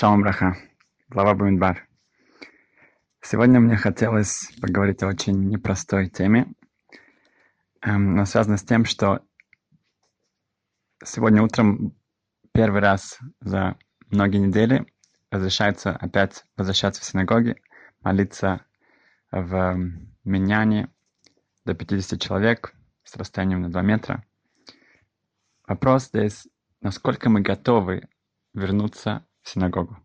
Шалом Браха, глава Бамидбар. Сегодня мне хотелось поговорить о очень непростой теме, эм, но связано с тем, что сегодня утром первый раз за многие недели разрешается опять возвращаться в синагоги, молиться в Миньяне до 50 человек с расстоянием на 2 метра. Вопрос здесь, насколько мы готовы вернуться синагогу.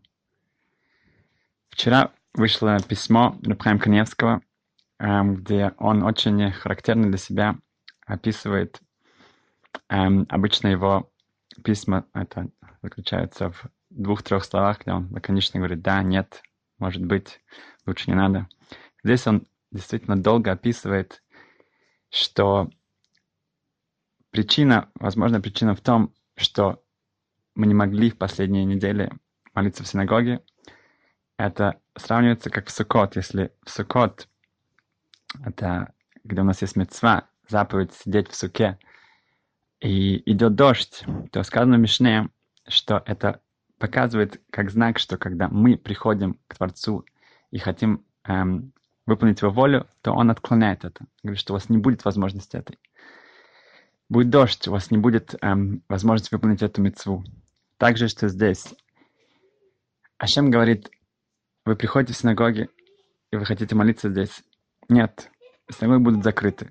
Вчера вышло письмо Рабхайм Каневского, эм, где он очень характерно для себя описывает эм, обычно его письма, это заключается в двух-трех словах, где он лаконично говорит «да», «нет», «может быть», «лучше не надо». Здесь он действительно долго описывает, что причина, возможно, причина в том, что мы не могли в последние недели молиться в синагоге, это сравнивается как в Суккот. Если в Суккот, это где у нас есть мецва, заповедь сидеть в суке, и идет дождь, то сказано в Мишне, что это показывает как знак, что когда мы приходим к Творцу и хотим эм, выполнить его волю, то он отклоняет это. Говорит, что у вас не будет возможности этой. Будет дождь, у вас не будет эм, возможности выполнить эту мецву. Также, что здесь Ашем говорит, вы приходите в синагоги, и вы хотите молиться здесь. Нет, синагоги будут закрыты.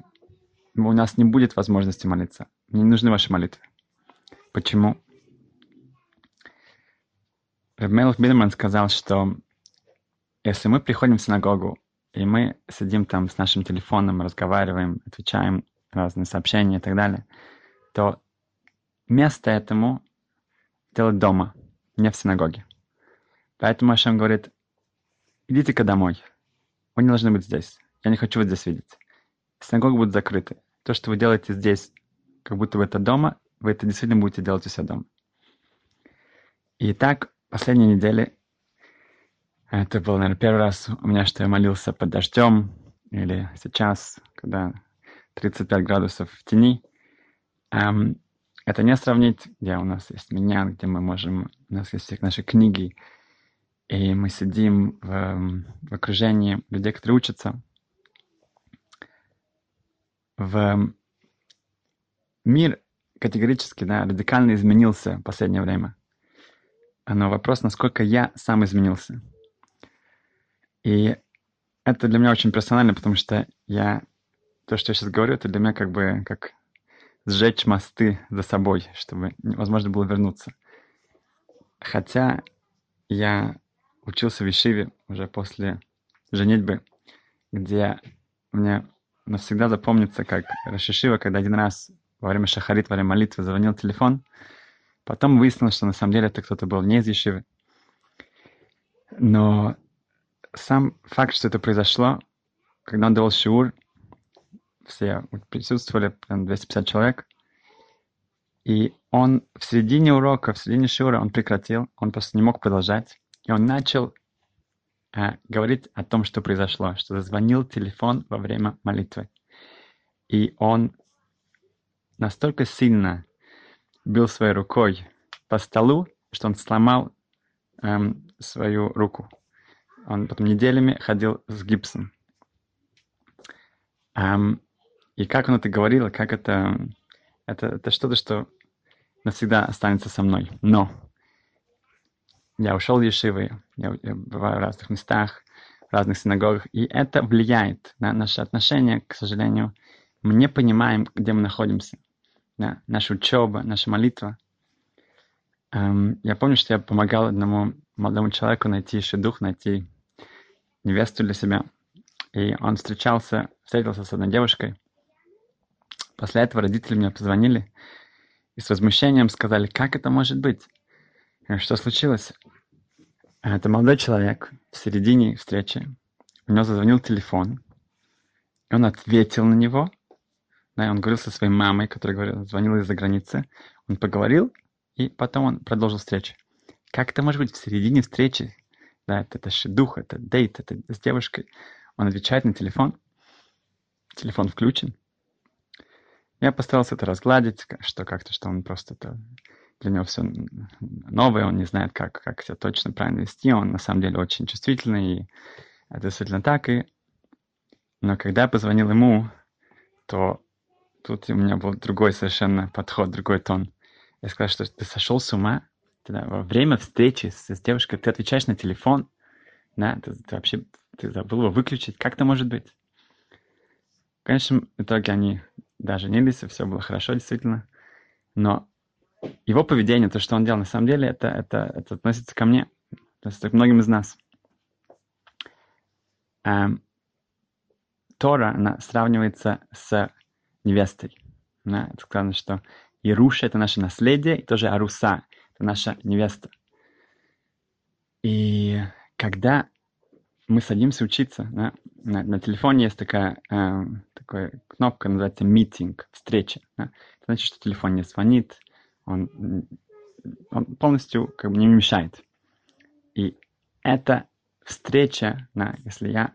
У нас не будет возможности молиться. Мне не нужны ваши молитвы. Почему? Рабмелах Бидерман сказал, что если мы приходим в синагогу, и мы сидим там с нашим телефоном, разговариваем, отвечаем разные сообщения и так далее, то место этому делать дома, не в синагоге. Поэтому Ашем говорит, идите-ка домой. Вы не должны быть здесь. Я не хочу вас здесь видеть. Синагоги будут закрыты. То, что вы делаете здесь, как будто вы это дома, вы это действительно будете делать у себя дома. И так, последние недели, это был, наверное, первый раз у меня, что я молился под дождем, или сейчас, когда 35 градусов в тени. Эм, это не сравнить, где у нас есть меня, где мы можем, у нас есть все наши книги, и мы сидим в, в окружении людей, которые учатся. В мир категорически, да, радикально изменился в последнее время. Но вопрос, насколько я сам изменился. И это для меня очень персонально, потому что я то, что я сейчас говорю, это для меня как бы как сжечь мосты за собой, чтобы возможно было вернуться. Хотя я учился в Ишиве уже после женитьбы, где мне навсегда запомнится, как Рашишива, когда один раз во время шахарит, во время молитвы звонил телефон, потом выяснилось, что на самом деле это кто-то был не из Ешивы. Но сам факт, что это произошло, когда он давал шиур, все присутствовали, 250 человек, и он в середине урока, в середине шиура он прекратил, он просто не мог продолжать. И он начал э, говорить о том, что произошло, что зазвонил телефон во время молитвы. И он настолько сильно бил своей рукой по столу, что он сломал эм, свою руку. Он потом неделями ходил с гипсом. Эм, и как он это говорил, как это... Это, это что-то, что навсегда останется со мной. Но я ушел из Ешивы, я, я бываю в разных местах, в разных синагогах, и это влияет на наши отношения, к сожалению. Мы не понимаем, где мы находимся. Да? Наша учеба, наша молитва. Эм, я помню, что я помогал одному молодому человеку найти дух, найти невесту для себя. И он встречался, встретился с одной девушкой. После этого родители мне позвонили и с возмущением сказали, как это может быть? Что случилось? Это молодой человек в середине встречи. У него зазвонил телефон. И он ответил на него. Да, он говорил со своей мамой, которая говорила, звонила из-за границы. Он поговорил, и потом он продолжил встречу. Как это может быть в середине встречи? Да, это, это дух, это дейт, это с девушкой. Он отвечает на телефон. Телефон включен. Я постарался это разгладить, что как-то, что он просто это для него все новое, он не знает, как, как себя точно правильно вести, он на самом деле очень чувствительный, и это действительно так. И... Но когда я позвонил ему, то тут у меня был другой совершенно подход, другой тон. Я сказал, что ты сошел с ума, Тогда во время встречи с, с девушкой ты отвечаешь на телефон, да, ты, ты вообще ты забыл его выключить, как это может быть? В конечном итоге они даже не все было хорошо действительно, но его поведение, то, что он делал, на самом деле, это, это, это относится ко мне, то есть к многим из нас. Эм, Тора, она сравнивается с невестой. Да? Это сказано, что Ируша — это наше наследие, и тоже Аруса это наша невеста. И когда мы садимся учиться, да, на, на телефоне есть такая, э, такая кнопка, называется «митинг», «встреча». Да. Это значит, что телефон не звонит, он, он полностью как бы не мешает. И эта встреча, да, если я,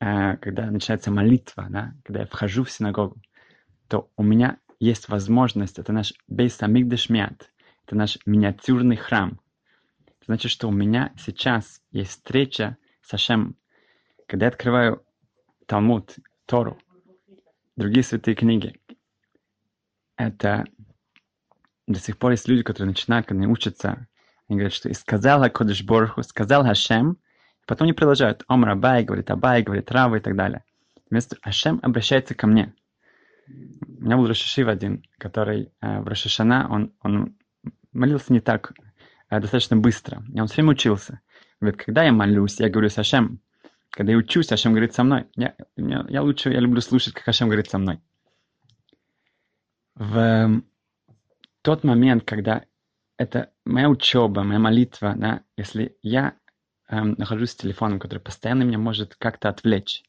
э, когда начинается молитва, да, когда я вхожу в синагогу, то у меня есть возможность, это наш бейс амигдашмят, это наш миниатюрный храм. Это значит, что у меня сейчас есть встреча с Ашем. Когда я открываю Талмуд, Тору, другие святые книги, это до сих пор есть люди, которые начинают, когда они учатся, они говорят, что и сказал Кодыш Борху, сказал Хашем, потом они продолжают. Ом Рабай говорит Абай, говорит Рава и так далее. Вместо Ашем обращается ко мне. У меня был Рашишив один, который э, в Рашишана, он, он молился не так а достаточно быстро. И он все время учился. Говорит, когда я молюсь, я говорю с Ашем. Когда я учусь, Ашем говорит со мной. Я, я, я лучше, я люблю слушать, как Ашем говорит со мной. В тот момент, когда это моя учеба, моя молитва, да, если я эм, нахожусь с телефоном, который постоянно меня может как-то отвлечь,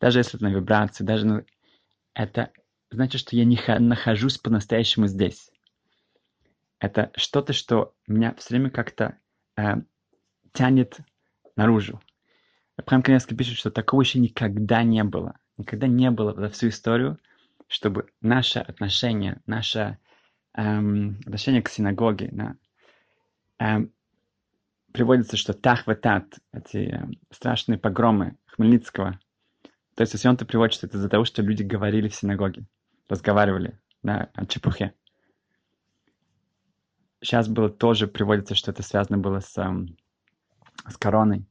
даже если это на вибрации, даже на... это значит, что я не нахожусь по-настоящему здесь это что-то, что меня все время как-то э, тянет наружу. Прям Каневский пишет, что такого еще никогда не было. Никогда не было за всю историю, чтобы наше отношение, наше эм, отношение к синагоге, да, эм, приводится, что тахватат, эти э, страшные погромы Хмельницкого, то есть если он-то приводит, что это из-за того, что люди говорили в синагоге, разговаривали да, о чепухе. Сейчас было тоже приводится, что это связано было с, эм, с короной.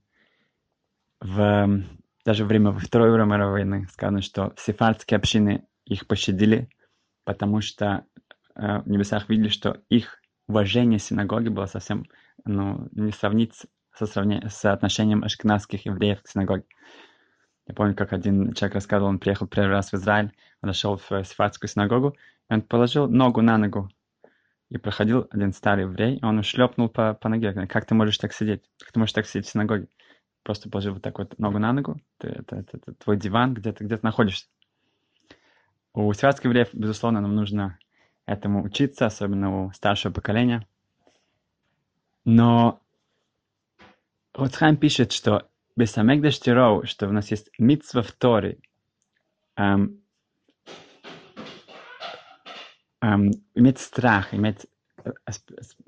В, даже во время Второй мировой войны сказано, что сефардские общины их пощадили, потому что в небесах видели, что их уважение синагоги было совсем ну, не сравнить со, сравнением, с отношением ашкенадских евреев к синагоге. Я помню, как один человек рассказывал, он приехал первый раз в Израиль, он зашел в сефардскую синагогу, и он положил ногу на ногу и проходил один старый еврей, и он шлепнул по, по ноге. Как ты можешь так сидеть? Как ты можешь так сидеть в синагоге? Просто положил вот так вот ногу на ногу. Ты, это, это, это твой диван, где ты где ты находишься. У светских евреев, безусловно, нам нужно этому учиться, особенно у старшего поколения. Но Роцхайм пишет, что Бесамегдаш Тироу, что у нас есть митцва в Торе, эм, эм, иметь страх, иметь э,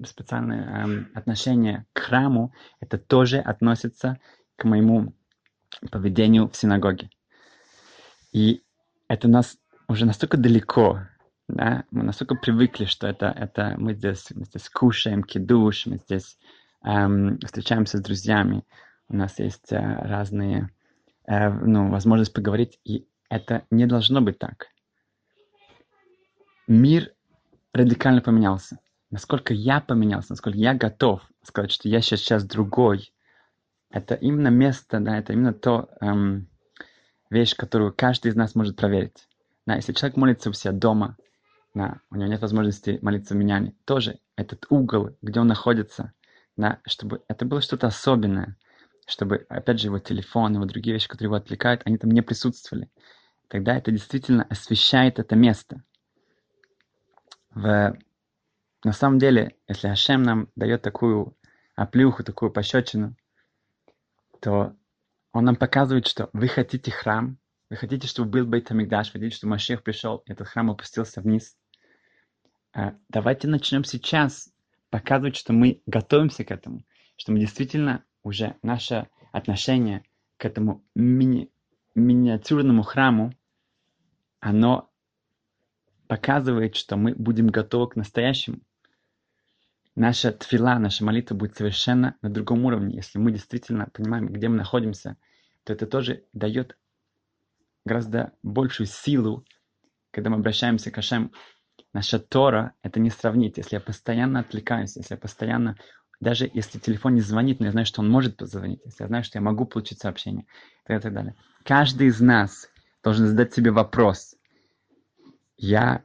специальное эм, отношение к храму, это тоже относится к моему поведению в синагоге. И это у нас уже настолько далеко, да, мы настолько привыкли, что это, это мы здесь, мы здесь кушаем кидуш, мы здесь эм, встречаемся с друзьями, у нас есть э, разные, э, ну, возможность поговорить, и это не должно быть так мир радикально поменялся. Насколько я поменялся, насколько я готов сказать, что я сейчас, сейчас другой. Это именно место, да, это именно то эм, вещь, которую каждый из нас может проверить. Да, если человек молится у себя дома, да, у него нет возможности молиться в меняне, тоже этот угол, где он находится, да, чтобы это было что-то особенное, чтобы, опять же, его телефон, его другие вещи, которые его отвлекают, они там не присутствовали. Тогда это действительно освещает это место. В... На самом деле, если Ашем нам дает такую оплюху, такую пощечину, то он нам показывает, что вы хотите храм, вы хотите, чтобы был Бейт Амигдаш, вы хотите, чтобы Машех пришел, этот храм опустился вниз. А давайте начнем сейчас показывает, что мы готовимся к этому, что мы действительно уже наше отношение к этому мини миниатюрному храму, оно показывает, что мы будем готовы к настоящему. Наша твила, наша молитва будет совершенно на другом уровне. Если мы действительно понимаем, где мы находимся, то это тоже дает гораздо большую силу, когда мы обращаемся к Ашем. Наша Тора — это не сравнить. Если я постоянно отвлекаюсь, если я постоянно даже если телефон не звонит, но я знаю, что он может позвонить, если я знаю, что я могу получить сообщение, и так далее. Каждый из нас должен задать себе вопрос. Я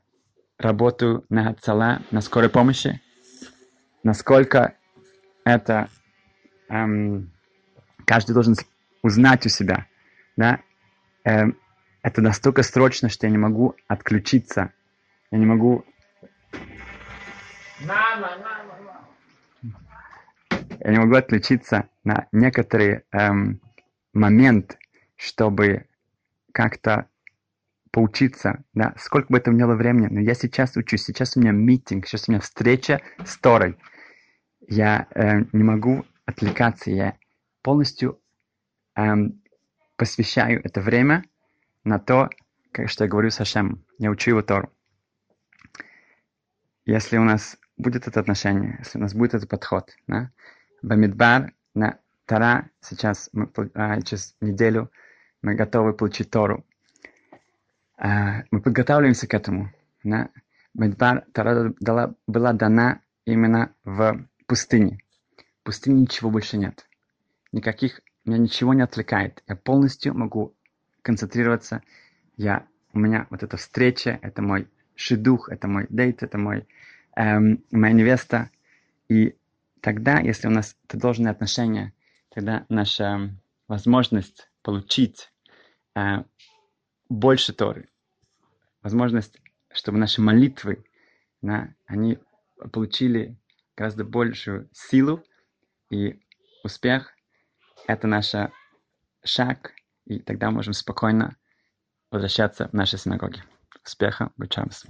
работаю на ЦАЛА, на скорой помощи. Насколько это эм, каждый должен узнать у себя. Да? Эм, это настолько срочно, что я не могу отключиться. Я не могу... Мама, мама, мама я не могу отключиться на некоторый эм, момент, чтобы как-то поучиться, да, сколько бы это мне было времени, но я сейчас учусь, сейчас у меня митинг, сейчас у меня встреча с Торой. Я э, не могу отвлекаться, я полностью эм, посвящаю это время на то, как, что я говорю с Ашем. Я учу его Тору. Если у нас будет это отношение, если у нас будет этот подход, да, Бамидбар на Тара. Сейчас мы, а, через неделю мы готовы получить Тору. А, мы подготавливаемся к этому. Да? Бамидбар Тара дала, была дана именно в пустыне. В пустыне ничего больше нет. Никаких, меня ничего не отвлекает. Я полностью могу концентрироваться. Я, у меня вот эта встреча, это мой шедух, это мой дейт, это мой, эм, моя невеста. И тогда, если у нас это должное отношение, тогда наша возможность получить э, больше Торы, возможность, чтобы наши молитвы, да, они получили гораздо большую силу и успех, это наш шаг, и тогда можем спокойно возвращаться в наши синагоги. спяха гъчами си.